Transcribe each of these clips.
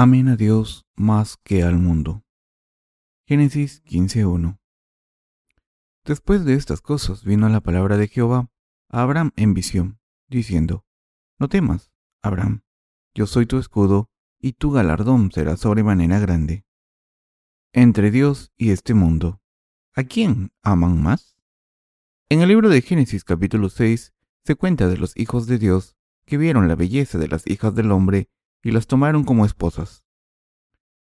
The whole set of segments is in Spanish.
Amen a Dios más que al mundo. Génesis 15.1 Después de estas cosas vino la palabra de Jehová a Abraham en visión, diciendo, No temas, Abraham, yo soy tu escudo, y tu galardón será sobremanera grande. Entre Dios y este mundo, ¿a quién aman más? En el libro de Génesis capítulo 6 se cuenta de los hijos de Dios que vieron la belleza de las hijas del hombre y las tomaron como esposas.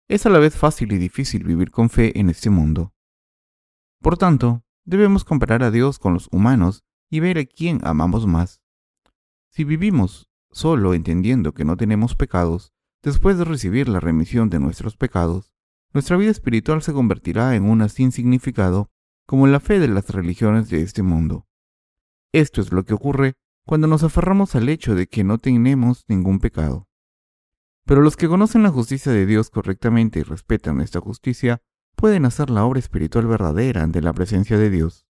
Es a la vez fácil y difícil vivir con fe en este mundo. Por tanto, debemos comparar a Dios con los humanos y ver a quién amamos más. Si vivimos solo entendiendo que no tenemos pecados, después de recibir la remisión de nuestros pecados, nuestra vida espiritual se convertirá en una sin significado como la fe de las religiones de este mundo. Esto es lo que ocurre cuando nos aferramos al hecho de que no tenemos ningún pecado. Pero los que conocen la justicia de Dios correctamente y respetan esta justicia pueden hacer la obra espiritual verdadera ante la presencia de Dios.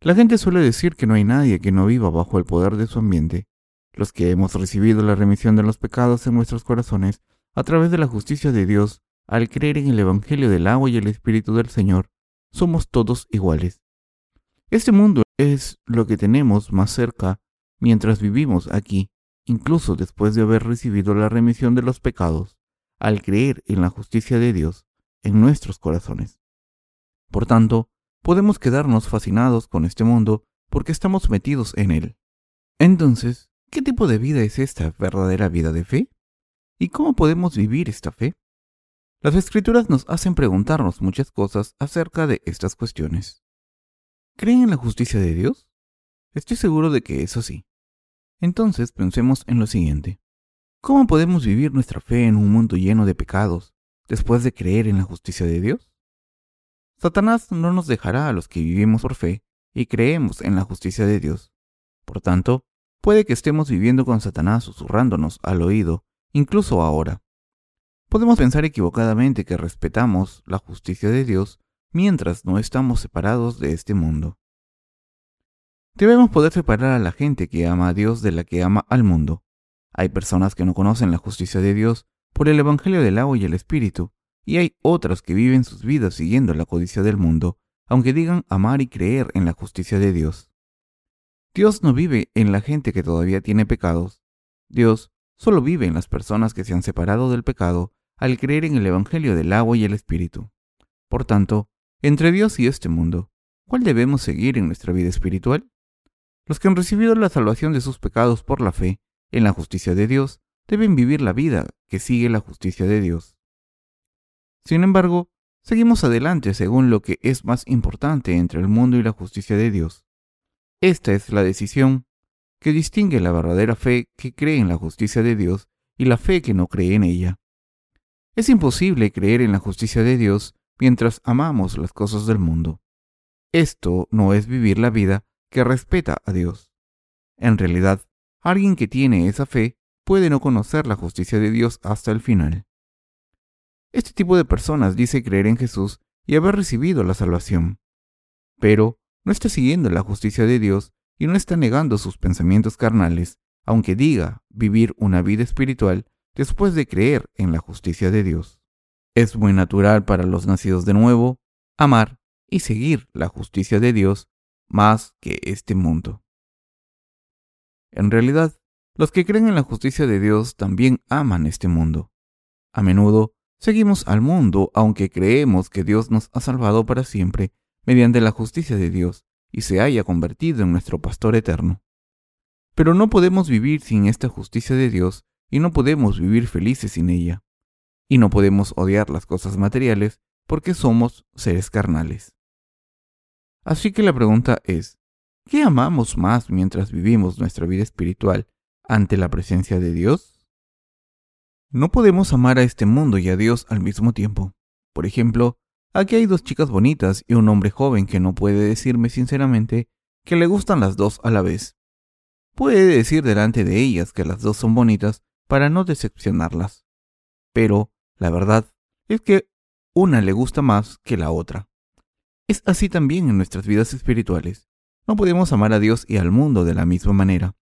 La gente suele decir que no hay nadie que no viva bajo el poder de su ambiente. Los que hemos recibido la remisión de los pecados en nuestros corazones a través de la justicia de Dios, al creer en el Evangelio del agua y el Espíritu del Señor, somos todos iguales. Este mundo es lo que tenemos más cerca mientras vivimos aquí incluso después de haber recibido la remisión de los pecados, al creer en la justicia de Dios en nuestros corazones. Por tanto, podemos quedarnos fascinados con este mundo porque estamos metidos en él. Entonces, ¿qué tipo de vida es esta verdadera vida de fe? ¿Y cómo podemos vivir esta fe? Las escrituras nos hacen preguntarnos muchas cosas acerca de estas cuestiones. ¿Creen en la justicia de Dios? Estoy seguro de que es así. Entonces pensemos en lo siguiente. ¿Cómo podemos vivir nuestra fe en un mundo lleno de pecados después de creer en la justicia de Dios? Satanás no nos dejará a los que vivimos por fe y creemos en la justicia de Dios. Por tanto, puede que estemos viviendo con Satanás susurrándonos al oído, incluso ahora. Podemos pensar equivocadamente que respetamos la justicia de Dios mientras no estamos separados de este mundo. Debemos poder separar a la gente que ama a Dios de la que ama al mundo. Hay personas que no conocen la justicia de Dios por el Evangelio del agua y el Espíritu, y hay otras que viven sus vidas siguiendo la codicia del mundo, aunque digan amar y creer en la justicia de Dios. Dios no vive en la gente que todavía tiene pecados. Dios solo vive en las personas que se han separado del pecado al creer en el Evangelio del agua y el Espíritu. Por tanto, entre Dios y este mundo, ¿cuál debemos seguir en nuestra vida espiritual? Los que han recibido la salvación de sus pecados por la fe en la justicia de Dios deben vivir la vida que sigue la justicia de Dios. Sin embargo, seguimos adelante según lo que es más importante entre el mundo y la justicia de Dios. Esta es la decisión que distingue la verdadera fe que cree en la justicia de Dios y la fe que no cree en ella. Es imposible creer en la justicia de Dios mientras amamos las cosas del mundo. Esto no es vivir la vida que respeta a Dios. En realidad, alguien que tiene esa fe puede no conocer la justicia de Dios hasta el final. Este tipo de personas dice creer en Jesús y haber recibido la salvación, pero no está siguiendo la justicia de Dios y no está negando sus pensamientos carnales, aunque diga vivir una vida espiritual después de creer en la justicia de Dios. Es muy natural para los nacidos de nuevo amar y seguir la justicia de Dios más que este mundo. En realidad, los que creen en la justicia de Dios también aman este mundo. A menudo seguimos al mundo aunque creemos que Dios nos ha salvado para siempre mediante la justicia de Dios y se haya convertido en nuestro pastor eterno. Pero no podemos vivir sin esta justicia de Dios y no podemos vivir felices sin ella. Y no podemos odiar las cosas materiales porque somos seres carnales. Así que la pregunta es, ¿qué amamos más mientras vivimos nuestra vida espiritual ante la presencia de Dios? No podemos amar a este mundo y a Dios al mismo tiempo. Por ejemplo, aquí hay dos chicas bonitas y un hombre joven que no puede decirme sinceramente que le gustan las dos a la vez. Puede decir delante de ellas que las dos son bonitas para no decepcionarlas. Pero la verdad es que una le gusta más que la otra. Es así también en nuestras vidas espirituales. No podemos amar a Dios y al mundo de la misma manera.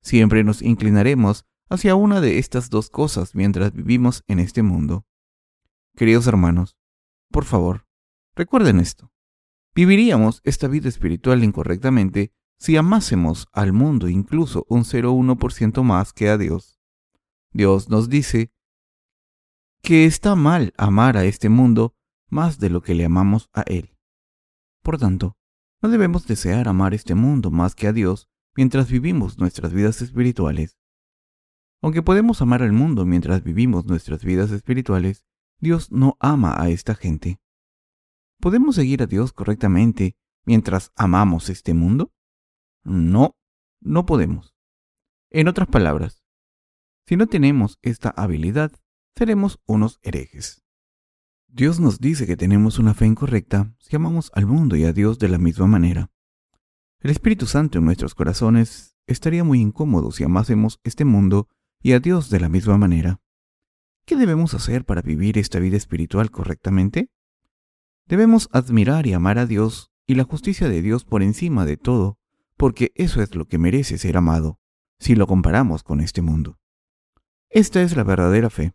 Siempre nos inclinaremos hacia una de estas dos cosas mientras vivimos en este mundo. Queridos hermanos, por favor, recuerden esto. Viviríamos esta vida espiritual incorrectamente si amásemos al mundo incluso un 0,1% más que a Dios. Dios nos dice que está mal amar a este mundo más de lo que le amamos a Él. Por tanto, no debemos desear amar este mundo más que a Dios mientras vivimos nuestras vidas espirituales. Aunque podemos amar al mundo mientras vivimos nuestras vidas espirituales, Dios no ama a esta gente. ¿Podemos seguir a Dios correctamente mientras amamos este mundo? No, no podemos. En otras palabras, si no tenemos esta habilidad, seremos unos herejes. Dios nos dice que tenemos una fe incorrecta si amamos al mundo y a Dios de la misma manera. El Espíritu Santo en nuestros corazones estaría muy incómodo si amásemos este mundo y a Dios de la misma manera. ¿Qué debemos hacer para vivir esta vida espiritual correctamente? Debemos admirar y amar a Dios y la justicia de Dios por encima de todo, porque eso es lo que merece ser amado, si lo comparamos con este mundo. Esta es la verdadera fe.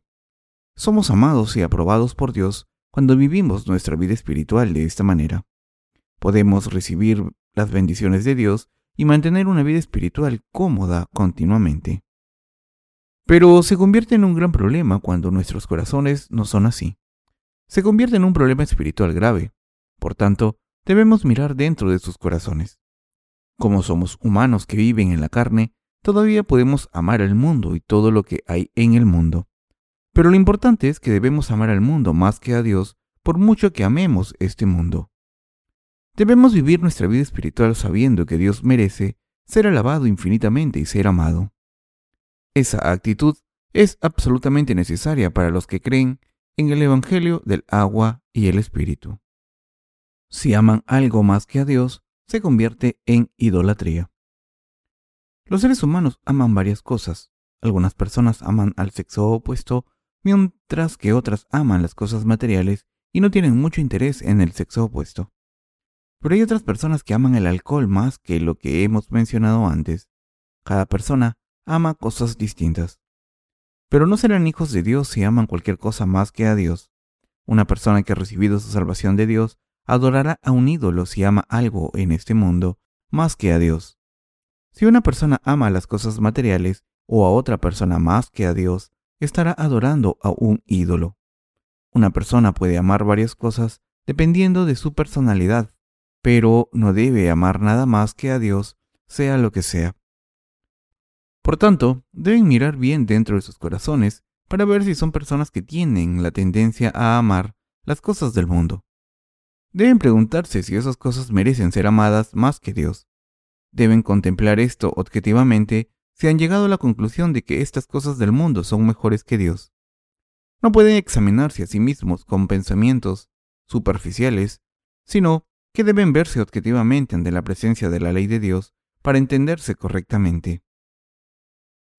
Somos amados y aprobados por Dios cuando vivimos nuestra vida espiritual de esta manera. Podemos recibir las bendiciones de Dios y mantener una vida espiritual cómoda continuamente. Pero se convierte en un gran problema cuando nuestros corazones no son así se convierte en un problema espiritual grave. Por tanto, debemos mirar dentro de sus corazones. Como somos humanos que viven en la carne, todavía podemos amar al mundo y todo lo que hay en el mundo. Pero lo importante es que debemos amar al mundo más que a Dios, por mucho que amemos este mundo. Debemos vivir nuestra vida espiritual sabiendo que Dios merece ser alabado infinitamente y ser amado. Esa actitud es absolutamente necesaria para los que creen en el Evangelio del agua y el Espíritu. Si aman algo más que a Dios, se convierte en idolatría. Los seres humanos aman varias cosas. Algunas personas aman al sexo opuesto, mientras que otras aman las cosas materiales y no tienen mucho interés en el sexo opuesto. Pero hay otras personas que aman el alcohol más que lo que hemos mencionado antes. Cada persona ama cosas distintas. Pero no serán hijos de Dios si aman cualquier cosa más que a Dios. Una persona que ha recibido su salvación de Dios adorará a un ídolo si ama algo en este mundo más que a Dios. Si una persona ama las cosas materiales o a otra persona más que a Dios, estará adorando a un ídolo. Una persona puede amar varias cosas dependiendo de su personalidad, pero no debe amar nada más que a Dios, sea lo que sea. Por tanto, deben mirar bien dentro de sus corazones para ver si son personas que tienen la tendencia a amar las cosas del mundo. Deben preguntarse si esas cosas merecen ser amadas más que Dios. Deben contemplar esto objetivamente si han llegado a la conclusión de que estas cosas del mundo son mejores que Dios. No pueden examinarse a sí mismos con pensamientos superficiales, sino que deben verse objetivamente ante la presencia de la ley de Dios para entenderse correctamente.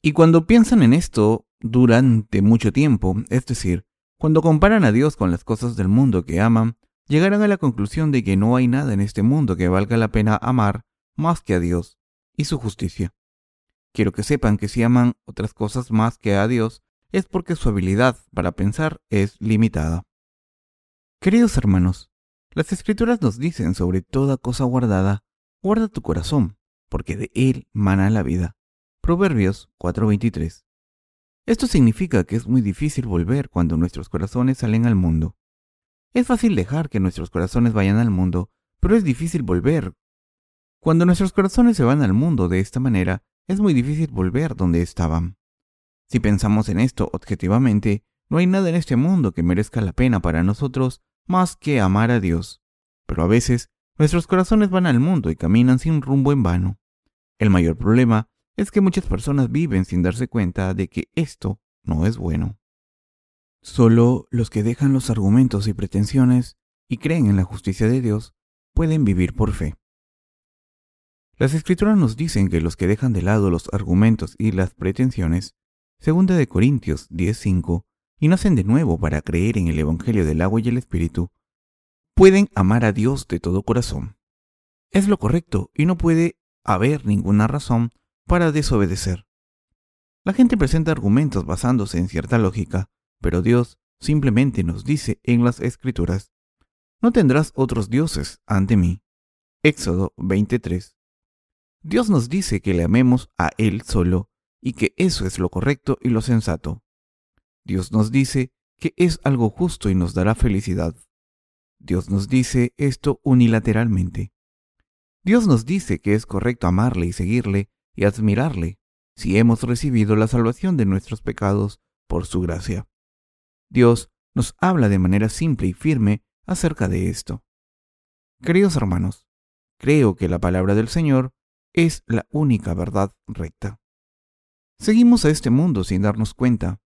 Y cuando piensan en esto durante mucho tiempo, es decir, cuando comparan a Dios con las cosas del mundo que aman, llegarán a la conclusión de que no hay nada en este mundo que valga la pena amar más que a Dios y su justicia. Quiero que sepan que si aman otras cosas más que a Dios, es porque su habilidad para pensar es limitada. Queridos hermanos, las escrituras nos dicen sobre toda cosa guardada, guarda tu corazón, porque de él mana la vida. Proverbios 4:23. Esto significa que es muy difícil volver cuando nuestros corazones salen al mundo. Es fácil dejar que nuestros corazones vayan al mundo, pero es difícil volver. Cuando nuestros corazones se van al mundo de esta manera, es muy difícil volver donde estaban. Si pensamos en esto objetivamente, no hay nada en este mundo que merezca la pena para nosotros más que amar a Dios. Pero a veces, nuestros corazones van al mundo y caminan sin rumbo en vano. El mayor problema es que muchas personas viven sin darse cuenta de que esto no es bueno. Solo los que dejan los argumentos y pretensiones y creen en la justicia de Dios pueden vivir por fe. Las escrituras nos dicen que los que dejan de lado los argumentos y las pretensiones, segunda de Corintios 10:5, y nacen de nuevo para creer en el Evangelio del agua y el Espíritu, pueden amar a Dios de todo corazón. Es lo correcto y no puede haber ninguna razón para desobedecer. La gente presenta argumentos basándose en cierta lógica, pero Dios simplemente nos dice en las Escrituras, no tendrás otros dioses ante mí. Éxodo 23. Dios nos dice que le amemos a Él solo y que eso es lo correcto y lo sensato. Dios nos dice que es algo justo y nos dará felicidad. Dios nos dice esto unilateralmente. Dios nos dice que es correcto amarle y seguirle y admirarle si hemos recibido la salvación de nuestros pecados por su gracia. Dios nos habla de manera simple y firme acerca de esto. Queridos hermanos, creo que la palabra del Señor es la única verdad recta. Seguimos a este mundo sin darnos cuenta.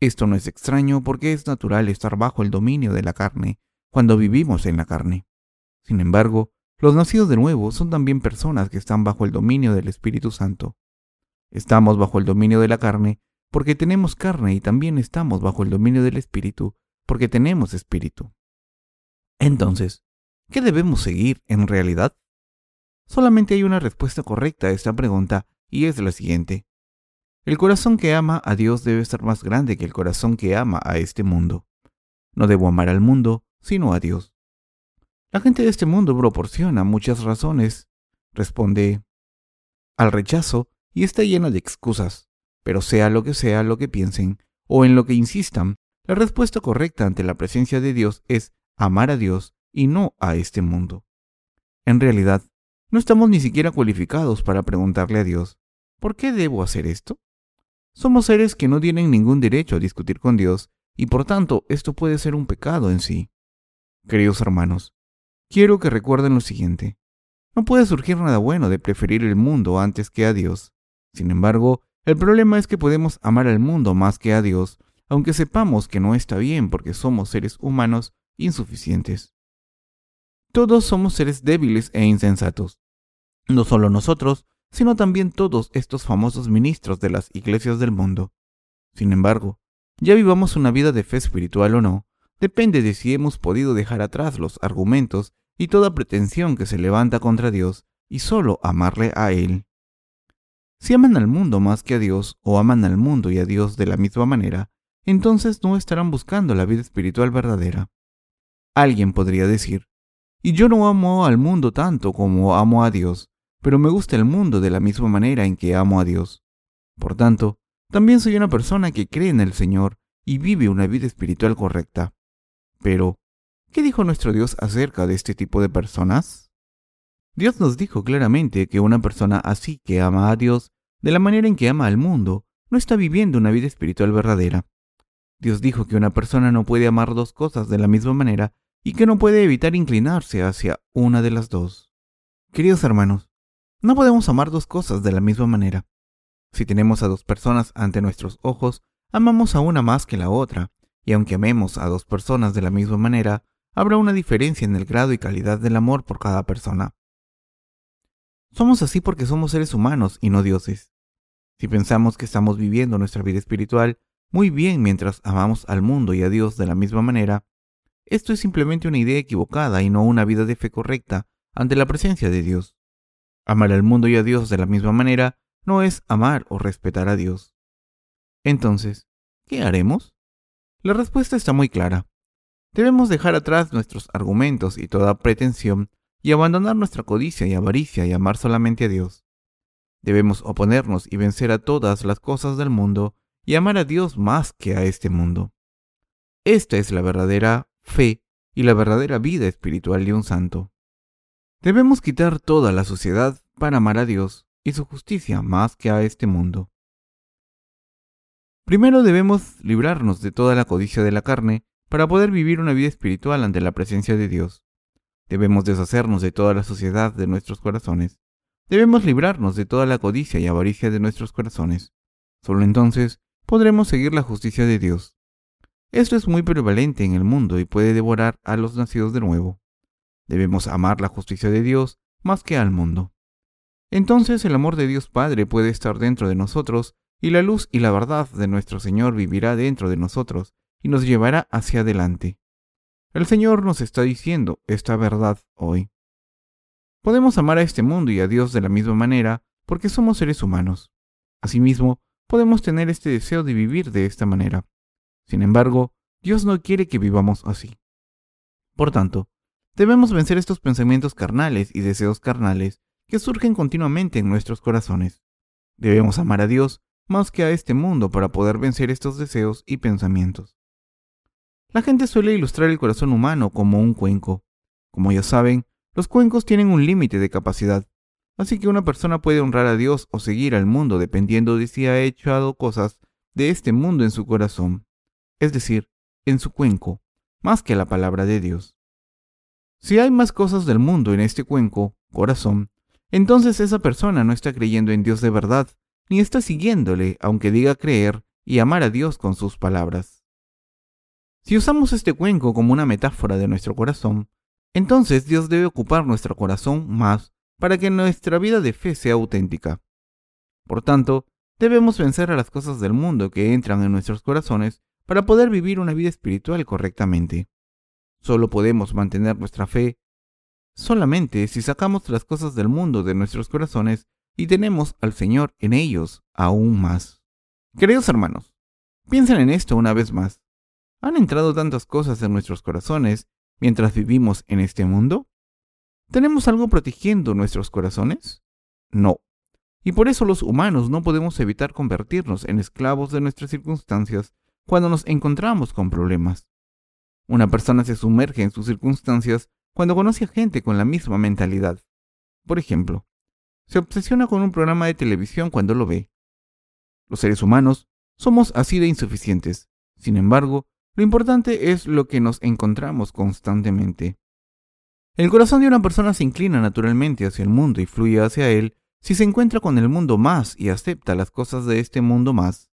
Esto no es extraño porque es natural estar bajo el dominio de la carne cuando vivimos en la carne. Sin embargo, los nacidos de nuevo son también personas que están bajo el dominio del Espíritu Santo. Estamos bajo el dominio de la carne porque tenemos carne y también estamos bajo el dominio del Espíritu porque tenemos Espíritu. Entonces, ¿qué debemos seguir en realidad? Solamente hay una respuesta correcta a esta pregunta y es la siguiente. El corazón que ama a Dios debe ser más grande que el corazón que ama a este mundo. No debo amar al mundo, sino a Dios. La gente de este mundo proporciona muchas razones, responde al rechazo y está llena de excusas, pero sea lo que sea lo que piensen o en lo que insistan, la respuesta correcta ante la presencia de Dios es amar a Dios y no a este mundo. En realidad, no estamos ni siquiera cualificados para preguntarle a Dios, ¿por qué debo hacer esto? Somos seres que no tienen ningún derecho a discutir con Dios y por tanto esto puede ser un pecado en sí. Queridos hermanos, quiero que recuerden lo siguiente. No puede surgir nada bueno de preferir el mundo antes que a Dios. Sin embargo, el problema es que podemos amar al mundo más que a Dios, aunque sepamos que no está bien porque somos seres humanos insuficientes. Todos somos seres débiles e insensatos. No solo nosotros, sino también todos estos famosos ministros de las iglesias del mundo. Sin embargo, ya vivamos una vida de fe espiritual o no, depende de si hemos podido dejar atrás los argumentos y toda pretensión que se levanta contra Dios y solo amarle a Él. Si aman al mundo más que a Dios o aman al mundo y a Dios de la misma manera, entonces no estarán buscando la vida espiritual verdadera. Alguien podría decir, y yo no amo al mundo tanto como amo a Dios, pero me gusta el mundo de la misma manera en que amo a Dios. Por tanto, también soy una persona que cree en el Señor y vive una vida espiritual correcta. Pero, ¿qué dijo nuestro Dios acerca de este tipo de personas? Dios nos dijo claramente que una persona así que ama a Dios de la manera en que ama al mundo, no está viviendo una vida espiritual verdadera. Dios dijo que una persona no puede amar dos cosas de la misma manera y que no puede evitar inclinarse hacia una de las dos. Queridos hermanos, no podemos amar dos cosas de la misma manera. Si tenemos a dos personas ante nuestros ojos, amamos a una más que la otra, y aunque amemos a dos personas de la misma manera, habrá una diferencia en el grado y calidad del amor por cada persona. Somos así porque somos seres humanos y no dioses. Si pensamos que estamos viviendo nuestra vida espiritual muy bien mientras amamos al mundo y a Dios de la misma manera, esto es simplemente una idea equivocada y no una vida de fe correcta ante la presencia de Dios. Amar al mundo y a Dios de la misma manera no es amar o respetar a Dios. Entonces, ¿qué haremos? La respuesta está muy clara. Debemos dejar atrás nuestros argumentos y toda pretensión y abandonar nuestra codicia y avaricia y amar solamente a Dios. Debemos oponernos y vencer a todas las cosas del mundo y amar a Dios más que a este mundo. Esta es la verdadera fe y la verdadera vida espiritual de un santo. Debemos quitar toda la sociedad para amar a Dios y su justicia más que a este mundo. Primero debemos librarnos de toda la codicia de la carne para poder vivir una vida espiritual ante la presencia de Dios. Debemos deshacernos de toda la sociedad de nuestros corazones Debemos librarnos de toda la codicia y avaricia de nuestros corazones. Solo entonces podremos seguir la justicia de Dios. Esto es muy prevalente en el mundo y puede devorar a los nacidos de nuevo. Debemos amar la justicia de Dios más que al mundo. Entonces el amor de Dios Padre puede estar dentro de nosotros y la luz y la verdad de nuestro Señor vivirá dentro de nosotros y nos llevará hacia adelante. El Señor nos está diciendo esta verdad hoy. Podemos amar a este mundo y a Dios de la misma manera porque somos seres humanos. Asimismo, podemos tener este deseo de vivir de esta manera. Sin embargo, Dios no quiere que vivamos así. Por tanto, debemos vencer estos pensamientos carnales y deseos carnales que surgen continuamente en nuestros corazones. Debemos amar a Dios más que a este mundo para poder vencer estos deseos y pensamientos. La gente suele ilustrar el corazón humano como un cuenco. Como ya saben, los cuencos tienen un límite de capacidad, así que una persona puede honrar a Dios o seguir al mundo dependiendo de si ha echado cosas de este mundo en su corazón, es decir, en su cuenco, más que la palabra de Dios. Si hay más cosas del mundo en este cuenco, corazón, entonces esa persona no está creyendo en Dios de verdad, ni está siguiéndole, aunque diga creer y amar a Dios con sus palabras. Si usamos este cuenco como una metáfora de nuestro corazón, entonces Dios debe ocupar nuestro corazón más para que nuestra vida de fe sea auténtica. Por tanto, debemos vencer a las cosas del mundo que entran en nuestros corazones para poder vivir una vida espiritual correctamente. Solo podemos mantener nuestra fe solamente si sacamos las cosas del mundo de nuestros corazones y tenemos al Señor en ellos aún más. Queridos hermanos, piensen en esto una vez más. ¿Han entrado tantas cosas en nuestros corazones mientras vivimos en este mundo? ¿Tenemos algo protegiendo nuestros corazones? No. Y por eso los humanos no podemos evitar convertirnos en esclavos de nuestras circunstancias cuando nos encontramos con problemas. Una persona se sumerge en sus circunstancias cuando conoce a gente con la misma mentalidad. Por ejemplo, se obsesiona con un programa de televisión cuando lo ve. Los seres humanos somos así de insuficientes. Sin embargo, lo importante es lo que nos encontramos constantemente. El corazón de una persona se inclina naturalmente hacia el mundo y fluye hacia él si se encuentra con el mundo más y acepta las cosas de este mundo más.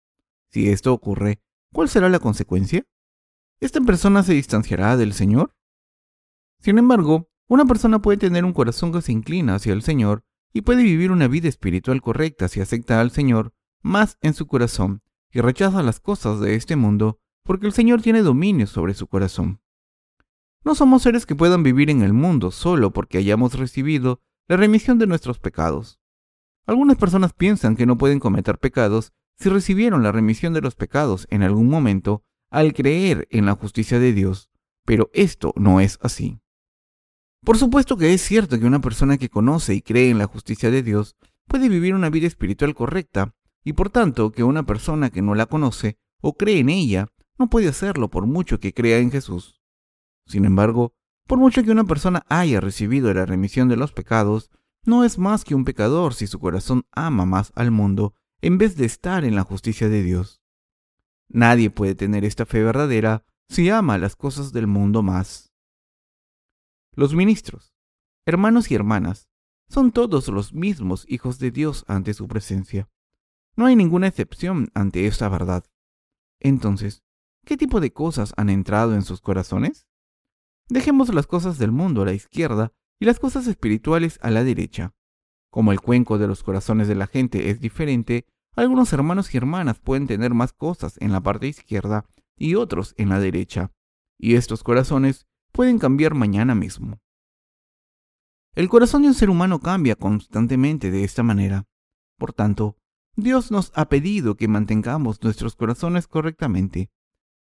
Si esto ocurre, ¿cuál será la consecuencia? ¿Esta persona se distanciará del Señor? Sin embargo, una persona puede tener un corazón que se inclina hacia el Señor y puede vivir una vida espiritual correcta si acepta al Señor más en su corazón y rechaza las cosas de este mundo porque el Señor tiene dominio sobre su corazón. No somos seres que puedan vivir en el mundo solo porque hayamos recibido la remisión de nuestros pecados. Algunas personas piensan que no pueden cometer pecados si recibieron la remisión de los pecados en algún momento al creer en la justicia de Dios, pero esto no es así. Por supuesto que es cierto que una persona que conoce y cree en la justicia de Dios puede vivir una vida espiritual correcta, y por tanto que una persona que no la conoce o cree en ella no puede hacerlo por mucho que crea en Jesús. Sin embargo, por mucho que una persona haya recibido la remisión de los pecados, no es más que un pecador si su corazón ama más al mundo en vez de estar en la justicia de Dios. Nadie puede tener esta fe verdadera si ama las cosas del mundo más. Los ministros, hermanos y hermanas, son todos los mismos hijos de Dios ante su presencia. No hay ninguna excepción ante esta verdad. Entonces, ¿Qué tipo de cosas han entrado en sus corazones? Dejemos las cosas del mundo a la izquierda y las cosas espirituales a la derecha. Como el cuenco de los corazones de la gente es diferente, algunos hermanos y hermanas pueden tener más cosas en la parte izquierda y otros en la derecha, y estos corazones pueden cambiar mañana mismo. El corazón de un ser humano cambia constantemente de esta manera. Por tanto, Dios nos ha pedido que mantengamos nuestros corazones correctamente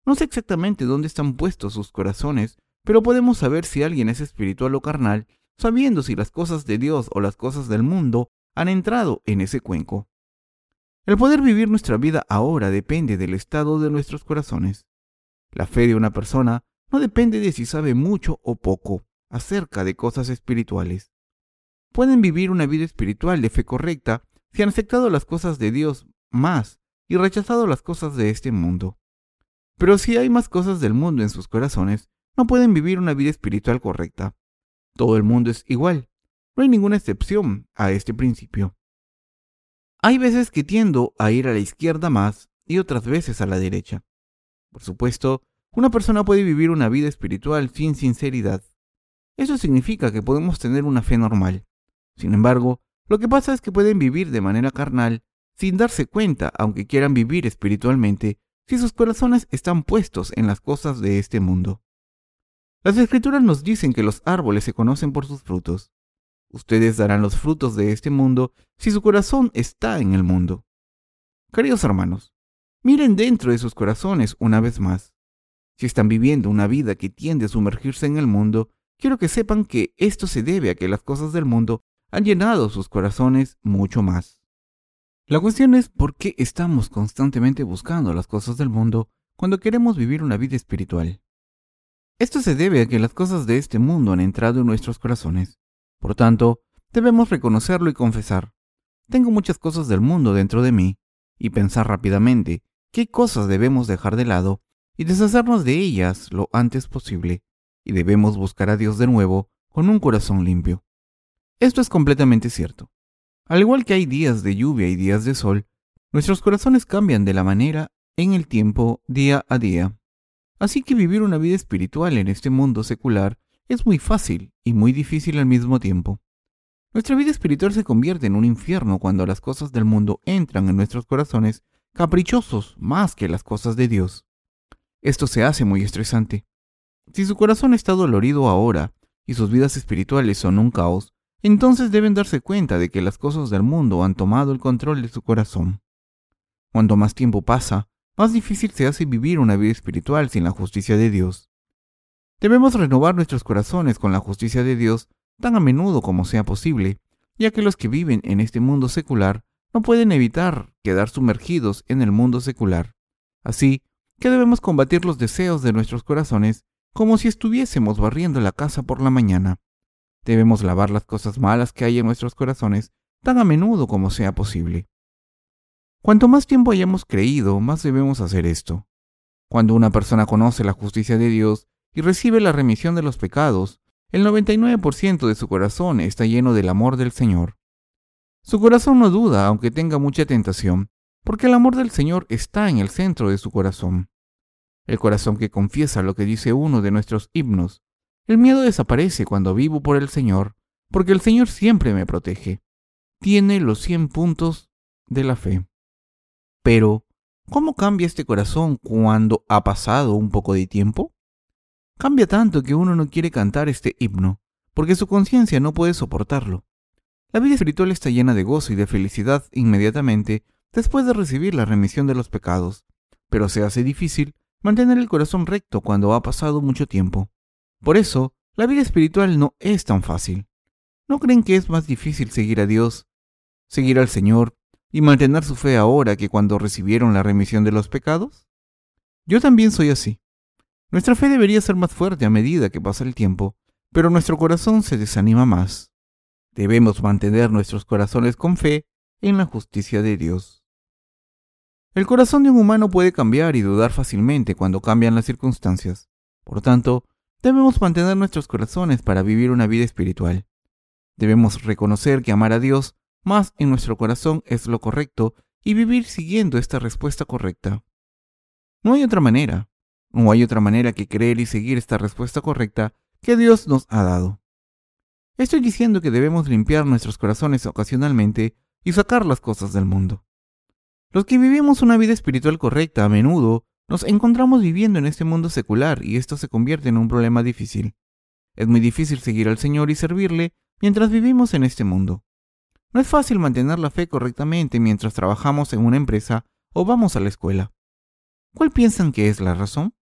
no sé exactamente dónde están puestos sus corazones, pero podemos saber si alguien es espiritual o carnal, sabiendo si las cosas de Dios o las cosas del mundo han entrado en ese cuenco. El poder vivir nuestra vida ahora depende del estado de nuestros corazones. La fe de una persona no depende de si sabe mucho o poco acerca de cosas espirituales. Pueden vivir una vida espiritual de fe correcta si han aceptado las cosas de Dios más y rechazado las cosas de este mundo. Pero si hay más cosas del mundo en sus corazones, no pueden vivir una vida espiritual correcta. Todo el mundo es igual. No hay ninguna excepción a este principio. Hay veces que tiendo a ir a la izquierda más y otras veces a la derecha. Por supuesto, una persona puede vivir una vida espiritual sin sinceridad. Eso significa que podemos tener una fe normal. Sin embargo, lo que pasa es que pueden vivir de manera carnal sin darse cuenta, aunque quieran vivir espiritualmente, si sus corazones están puestos en las cosas de este mundo. Las escrituras nos dicen que los árboles se conocen por sus frutos. Ustedes darán los frutos de este mundo si su corazón está en el mundo. Queridos hermanos, miren dentro de sus corazones una vez más. Si están viviendo una vida que tiende a sumergirse en el mundo, quiero que sepan que esto se debe a que las cosas del mundo han llenado sus corazones mucho más. La cuestión es por qué estamos constantemente buscando las cosas del mundo cuando queremos vivir una vida espiritual. Esto se debe a que las cosas de este mundo han entrado en nuestros corazones. Por tanto, debemos reconocerlo y confesar. Tengo muchas cosas del mundo dentro de mí, y pensar rápidamente qué cosas debemos dejar de lado y deshacernos de ellas lo antes posible, y debemos buscar a Dios de nuevo con un corazón limpio. Esto es completamente cierto. Al igual que hay días de lluvia y días de sol, nuestros corazones cambian de la manera en el tiempo día a día. Así que vivir una vida espiritual en este mundo secular es muy fácil y muy difícil al mismo tiempo. Nuestra vida espiritual se convierte en un infierno cuando las cosas del mundo entran en nuestros corazones caprichosos más que las cosas de Dios. Esto se hace muy estresante. Si su corazón está dolorido ahora y sus vidas espirituales son un caos, entonces deben darse cuenta de que las cosas del mundo han tomado el control de su corazón. Cuanto más tiempo pasa, más difícil se hace vivir una vida espiritual sin la justicia de Dios. Debemos renovar nuestros corazones con la justicia de Dios tan a menudo como sea posible, ya que los que viven en este mundo secular no pueden evitar quedar sumergidos en el mundo secular. Así que debemos combatir los deseos de nuestros corazones como si estuviésemos barriendo la casa por la mañana. Debemos lavar las cosas malas que hay en nuestros corazones tan a menudo como sea posible. Cuanto más tiempo hayamos creído, más debemos hacer esto. Cuando una persona conoce la justicia de Dios y recibe la remisión de los pecados, el 99% de su corazón está lleno del amor del Señor. Su corazón no duda, aunque tenga mucha tentación, porque el amor del Señor está en el centro de su corazón. El corazón que confiesa lo que dice uno de nuestros himnos. El miedo desaparece cuando vivo por el Señor, porque el Señor siempre me protege. Tiene los 100 puntos de la fe. Pero, ¿cómo cambia este corazón cuando ha pasado un poco de tiempo? Cambia tanto que uno no quiere cantar este himno, porque su conciencia no puede soportarlo. La vida espiritual está llena de gozo y de felicidad inmediatamente después de recibir la remisión de los pecados, pero se hace difícil mantener el corazón recto cuando ha pasado mucho tiempo. Por eso, la vida espiritual no es tan fácil. ¿No creen que es más difícil seguir a Dios, seguir al Señor y mantener su fe ahora que cuando recibieron la remisión de los pecados? Yo también soy así. Nuestra fe debería ser más fuerte a medida que pasa el tiempo, pero nuestro corazón se desanima más. Debemos mantener nuestros corazones con fe en la justicia de Dios. El corazón de un humano puede cambiar y dudar fácilmente cuando cambian las circunstancias. Por tanto, debemos mantener nuestros corazones para vivir una vida espiritual. Debemos reconocer que amar a Dios más en nuestro corazón es lo correcto y vivir siguiendo esta respuesta correcta. No hay otra manera, no hay otra manera que creer y seguir esta respuesta correcta que Dios nos ha dado. Estoy diciendo que debemos limpiar nuestros corazones ocasionalmente y sacar las cosas del mundo. Los que vivimos una vida espiritual correcta a menudo nos encontramos viviendo en este mundo secular y esto se convierte en un problema difícil. Es muy difícil seguir al Señor y servirle mientras vivimos en este mundo. No es fácil mantener la fe correctamente mientras trabajamos en una empresa o vamos a la escuela. ¿Cuál piensan que es la razón?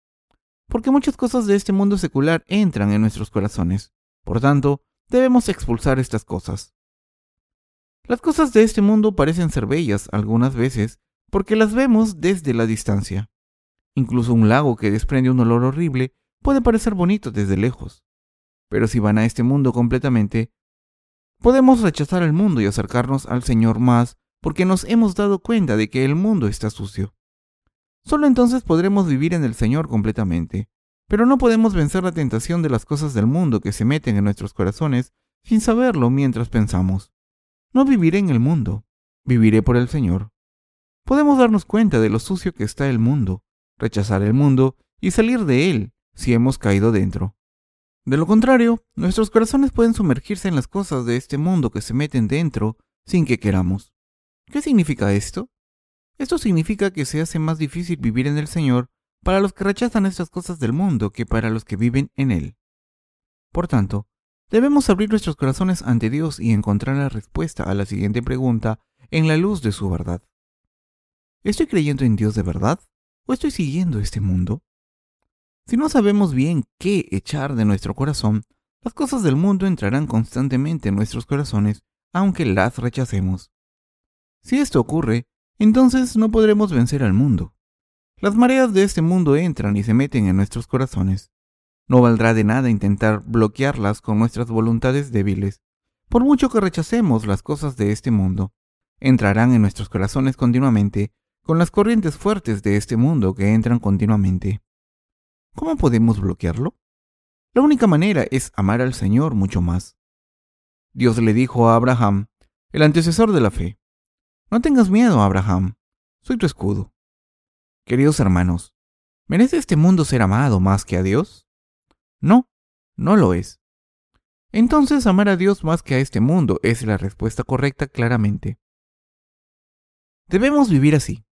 Porque muchas cosas de este mundo secular entran en nuestros corazones. Por tanto, debemos expulsar estas cosas. Las cosas de este mundo parecen ser bellas algunas veces porque las vemos desde la distancia. Incluso un lago que desprende un olor horrible puede parecer bonito desde lejos. Pero si van a este mundo completamente, Podemos rechazar el mundo y acercarnos al Señor más porque nos hemos dado cuenta de que el mundo está sucio. Solo entonces podremos vivir en el Señor completamente, pero no podemos vencer la tentación de las cosas del mundo que se meten en nuestros corazones sin saberlo mientras pensamos. No viviré en el mundo, viviré por el Señor. Podemos darnos cuenta de lo sucio que está el mundo, rechazar el mundo y salir de él si hemos caído dentro. De lo contrario, nuestros corazones pueden sumergirse en las cosas de este mundo que se meten dentro sin que queramos. ¿Qué significa esto? Esto significa que se hace más difícil vivir en el Señor para los que rechazan estas cosas del mundo que para los que viven en Él. Por tanto, debemos abrir nuestros corazones ante Dios y encontrar la respuesta a la siguiente pregunta en la luz de su verdad. ¿estoy creyendo en Dios de verdad o estoy siguiendo este mundo? Si no sabemos bien qué echar de nuestro corazón, las cosas del mundo entrarán constantemente en nuestros corazones, aunque las rechacemos. Si esto ocurre, entonces no podremos vencer al mundo. Las mareas de este mundo entran y se meten en nuestros corazones. No valdrá de nada intentar bloquearlas con nuestras voluntades débiles. Por mucho que rechacemos las cosas de este mundo, entrarán en nuestros corazones continuamente con las corrientes fuertes de este mundo que entran continuamente. ¿Cómo podemos bloquearlo? La única manera es amar al Señor mucho más. Dios le dijo a Abraham, el antecesor de la fe, No tengas miedo, Abraham, soy tu escudo. Queridos hermanos, ¿merece este mundo ser amado más que a Dios? No, no lo es. Entonces amar a Dios más que a este mundo es la respuesta correcta claramente. Debemos vivir así.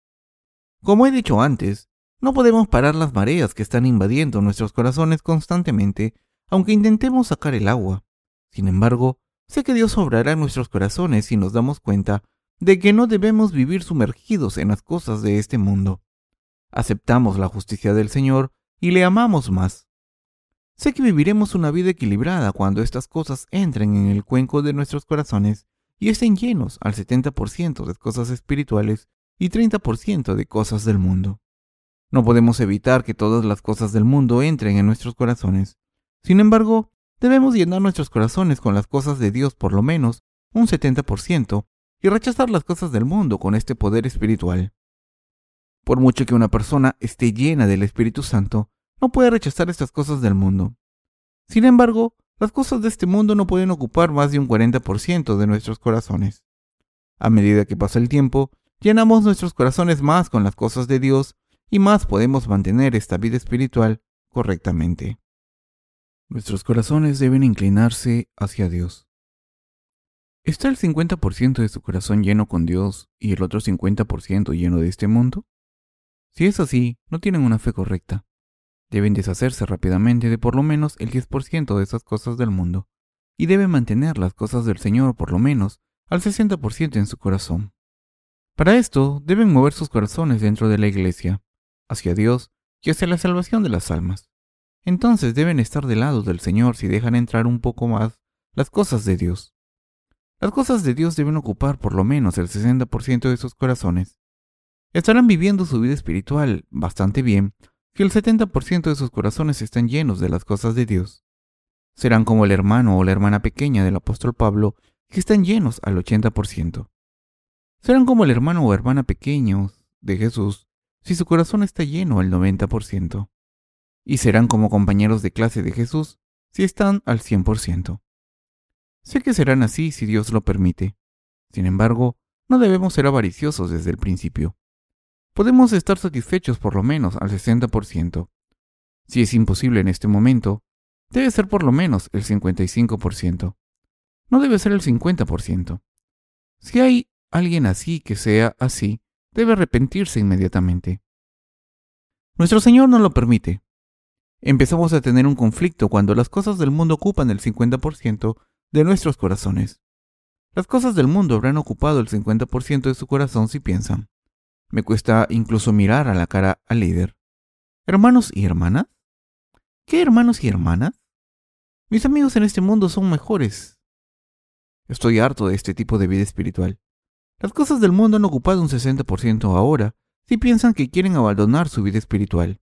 Como he dicho antes, no podemos parar las mareas que están invadiendo nuestros corazones constantemente, aunque intentemos sacar el agua. Sin embargo, sé que Dios obrará en nuestros corazones si nos damos cuenta de que no debemos vivir sumergidos en las cosas de este mundo. Aceptamos la justicia del Señor y le amamos más. Sé que viviremos una vida equilibrada cuando estas cosas entren en el cuenco de nuestros corazones y estén llenos al 70% de cosas espirituales y 30% de cosas del mundo. No podemos evitar que todas las cosas del mundo entren en nuestros corazones. Sin embargo, debemos llenar nuestros corazones con las cosas de Dios por lo menos un 70% y rechazar las cosas del mundo con este poder espiritual. Por mucho que una persona esté llena del Espíritu Santo, no puede rechazar estas cosas del mundo. Sin embargo, las cosas de este mundo no pueden ocupar más de un 40% de nuestros corazones. A medida que pasa el tiempo, llenamos nuestros corazones más con las cosas de Dios y más podemos mantener esta vida espiritual correctamente. Nuestros corazones deben inclinarse hacia Dios. ¿Está el 50% de su corazón lleno con Dios y el otro 50% lleno de este mundo? Si es así, no tienen una fe correcta. Deben deshacerse rápidamente de por lo menos el 10% de esas cosas del mundo, y deben mantener las cosas del Señor por lo menos al 60% en su corazón. Para esto, deben mover sus corazones dentro de la iglesia, hacia Dios y hacia la salvación de las almas. Entonces deben estar del lado del Señor si dejan entrar un poco más las cosas de Dios. Las cosas de Dios deben ocupar por lo menos el 60% de sus corazones. Estarán viviendo su vida espiritual bastante bien si el 70% de sus corazones están llenos de las cosas de Dios. Serán como el hermano o la hermana pequeña del apóstol Pablo que están llenos al 80%. Serán como el hermano o hermana pequeños de Jesús si su corazón está lleno al 90%, y serán como compañeros de clase de Jesús si están al 100%. Sé que serán así si Dios lo permite. Sin embargo, no debemos ser avariciosos desde el principio. Podemos estar satisfechos por lo menos al 60%. Si es imposible en este momento, debe ser por lo menos el 55%. No debe ser el 50%. Si hay alguien así que sea así, debe arrepentirse inmediatamente. Nuestro Señor no lo permite. Empezamos a tener un conflicto cuando las cosas del mundo ocupan el 50% de nuestros corazones. Las cosas del mundo habrán ocupado el 50% de su corazón si piensan. Me cuesta incluso mirar a la cara al líder. ¿Hermanos y hermanas? ¿Qué hermanos y hermanas? Mis amigos en este mundo son mejores. Estoy harto de este tipo de vida espiritual. Las cosas del mundo han ocupado un 60% ahora si piensan que quieren abandonar su vida espiritual.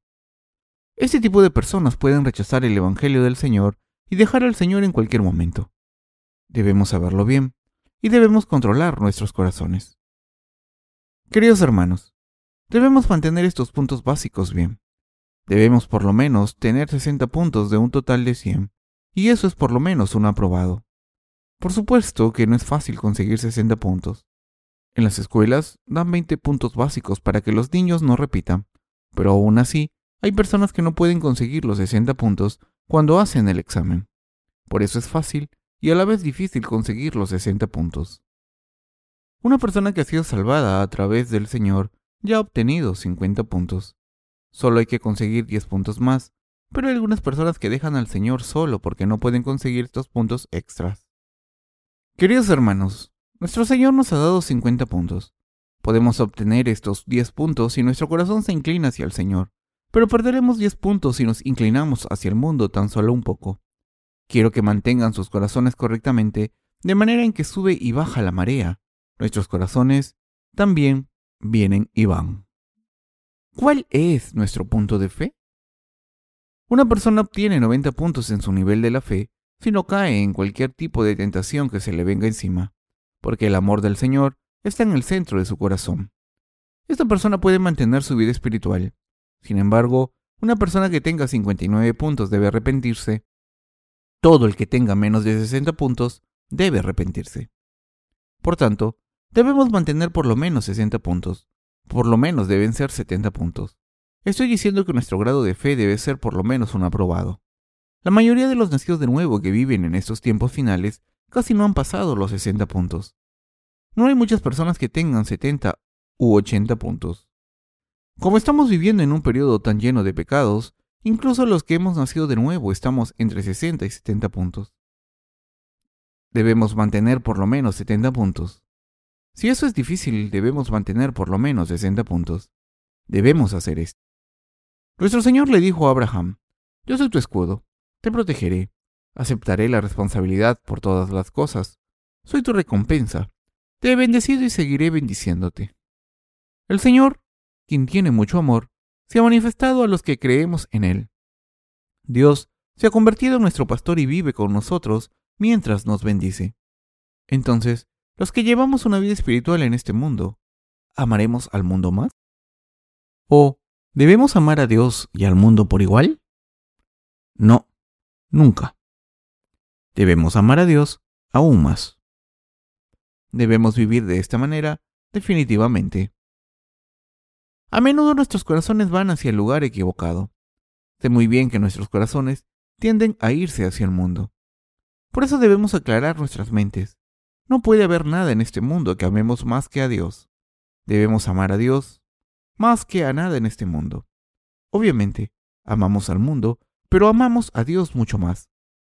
Este tipo de personas pueden rechazar el Evangelio del Señor y dejar al Señor en cualquier momento. Debemos saberlo bien y debemos controlar nuestros corazones. Queridos hermanos, debemos mantener estos puntos básicos bien. Debemos por lo menos tener 60 puntos de un total de 100, y eso es por lo menos un aprobado. Por supuesto que no es fácil conseguir 60 puntos, en las escuelas dan 20 puntos básicos para que los niños no repitan, pero aún así hay personas que no pueden conseguir los 60 puntos cuando hacen el examen. Por eso es fácil y a la vez difícil conseguir los 60 puntos. Una persona que ha sido salvada a través del Señor ya ha obtenido 50 puntos. Solo hay que conseguir 10 puntos más, pero hay algunas personas que dejan al Señor solo porque no pueden conseguir estos puntos extras. Queridos hermanos, nuestro Señor nos ha dado 50 puntos. Podemos obtener estos 10 puntos si nuestro corazón se inclina hacia el Señor, pero perderemos 10 puntos si nos inclinamos hacia el mundo tan solo un poco. Quiero que mantengan sus corazones correctamente, de manera en que sube y baja la marea. Nuestros corazones también vienen y van. ¿Cuál es nuestro punto de fe? Una persona obtiene 90 puntos en su nivel de la fe si no cae en cualquier tipo de tentación que se le venga encima, porque el amor del Señor está en el centro de su corazón. Esta persona puede mantener su vida espiritual. Sin embargo, una persona que tenga 59 puntos debe arrepentirse. Todo el que tenga menos de 60 puntos debe arrepentirse. Por tanto, debemos mantener por lo menos 60 puntos. Por lo menos deben ser 70 puntos. Estoy diciendo que nuestro grado de fe debe ser por lo menos un aprobado. La mayoría de los nacidos de nuevo que viven en estos tiempos finales casi no han pasado los 60 puntos. No hay muchas personas que tengan 70 u 80 puntos. Como estamos viviendo en un periodo tan lleno de pecados, incluso los que hemos nacido de nuevo estamos entre 60 y 70 puntos. Debemos mantener por lo menos 70 puntos. Si eso es difícil, debemos mantener por lo menos 60 puntos. Debemos hacer esto. Nuestro Señor le dijo a Abraham, Yo soy tu escudo, te protegeré, aceptaré la responsabilidad por todas las cosas, soy tu recompensa, te he bendecido y seguiré bendiciéndote. El Señor, quien tiene mucho amor, se ha manifestado a los que creemos en Él. Dios se ha convertido en nuestro pastor y vive con nosotros mientras nos bendice. Entonces, los que llevamos una vida espiritual en este mundo, ¿amaremos al mundo más? ¿O ¿Debemos amar a Dios y al mundo por igual? No, nunca. Debemos amar a Dios aún más. Debemos vivir de esta manera definitivamente. A menudo nuestros corazones van hacia el lugar equivocado. Sé muy bien que nuestros corazones tienden a irse hacia el mundo. Por eso debemos aclarar nuestras mentes. No puede haber nada en este mundo que amemos más que a Dios. Debemos amar a Dios más que a nada en este mundo. Obviamente, amamos al mundo, pero amamos a Dios mucho más.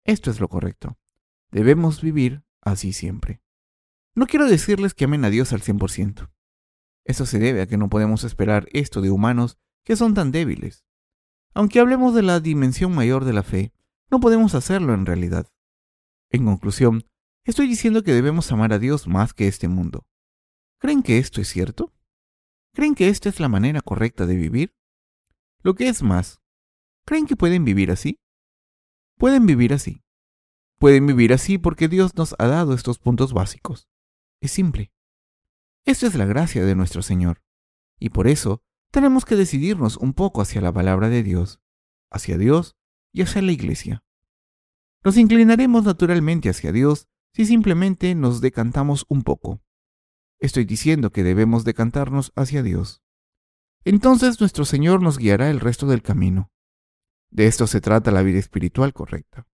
Esto es lo correcto. Debemos vivir así siempre. No quiero decirles que amen a Dios al 100%. Eso se debe a que no podemos esperar esto de humanos que son tan débiles. Aunque hablemos de la dimensión mayor de la fe, no podemos hacerlo en realidad. En conclusión, estoy diciendo que debemos amar a Dios más que este mundo. ¿Creen que esto es cierto? ¿Creen que esta es la manera correcta de vivir? Lo que es más, ¿creen que pueden vivir así? Pueden vivir así. Pueden vivir así porque Dios nos ha dado estos puntos básicos. Es simple. Esta es la gracia de nuestro Señor. Y por eso tenemos que decidirnos un poco hacia la palabra de Dios, hacia Dios y hacia la iglesia. Nos inclinaremos naturalmente hacia Dios si simplemente nos decantamos un poco. Estoy diciendo que debemos decantarnos hacia Dios. Entonces nuestro Señor nos guiará el resto del camino. De esto se trata la vida espiritual correcta.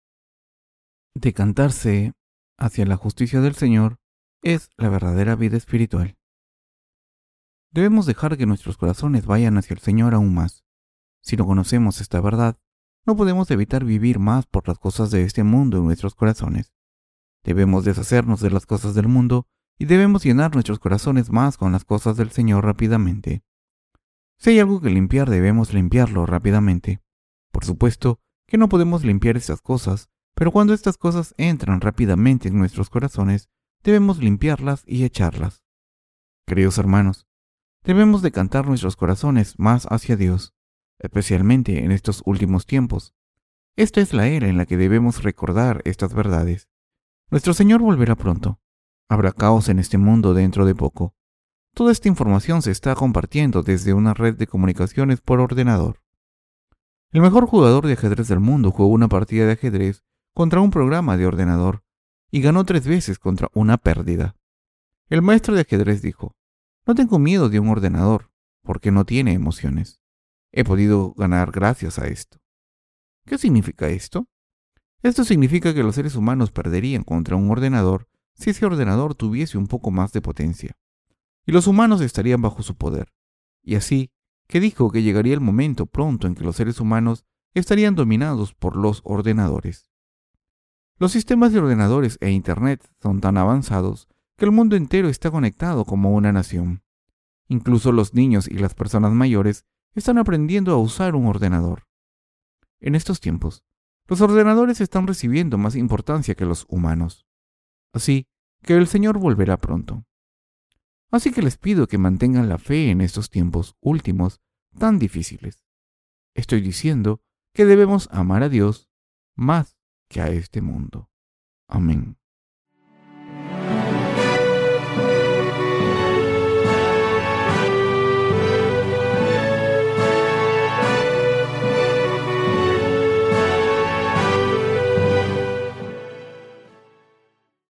Decantarse hacia la justicia del Señor es la verdadera vida espiritual. Debemos dejar que nuestros corazones vayan hacia el Señor aún más. Si no conocemos esta verdad, no podemos evitar vivir más por las cosas de este mundo en nuestros corazones. Debemos deshacernos de las cosas del mundo y debemos llenar nuestros corazones más con las cosas del Señor rápidamente. Si hay algo que limpiar, debemos limpiarlo rápidamente. Por supuesto que no podemos limpiar estas cosas, pero cuando estas cosas entran rápidamente en nuestros corazones, debemos limpiarlas y echarlas. Queridos hermanos, debemos decantar nuestros corazones más hacia Dios, especialmente en estos últimos tiempos. Esta es la era en la que debemos recordar estas verdades. Nuestro Señor volverá pronto. Habrá caos en este mundo dentro de poco. Toda esta información se está compartiendo desde una red de comunicaciones por ordenador. El mejor jugador de ajedrez del mundo jugó una partida de ajedrez contra un programa de ordenador y ganó tres veces contra una pérdida. El maestro de ajedrez dijo, no tengo miedo de un ordenador, porque no tiene emociones. He podido ganar gracias a esto. ¿Qué significa esto? Esto significa que los seres humanos perderían contra un ordenador si ese ordenador tuviese un poco más de potencia, y los humanos estarían bajo su poder. Y así, que dijo que llegaría el momento pronto en que los seres humanos estarían dominados por los ordenadores. Los sistemas de ordenadores e Internet son tan avanzados que el mundo entero está conectado como una nación. Incluso los niños y las personas mayores están aprendiendo a usar un ordenador. En estos tiempos, los ordenadores están recibiendo más importancia que los humanos. Así que el Señor volverá pronto. Así que les pido que mantengan la fe en estos tiempos últimos tan difíciles. Estoy diciendo que debemos amar a Dios más que a este mundo. Amén.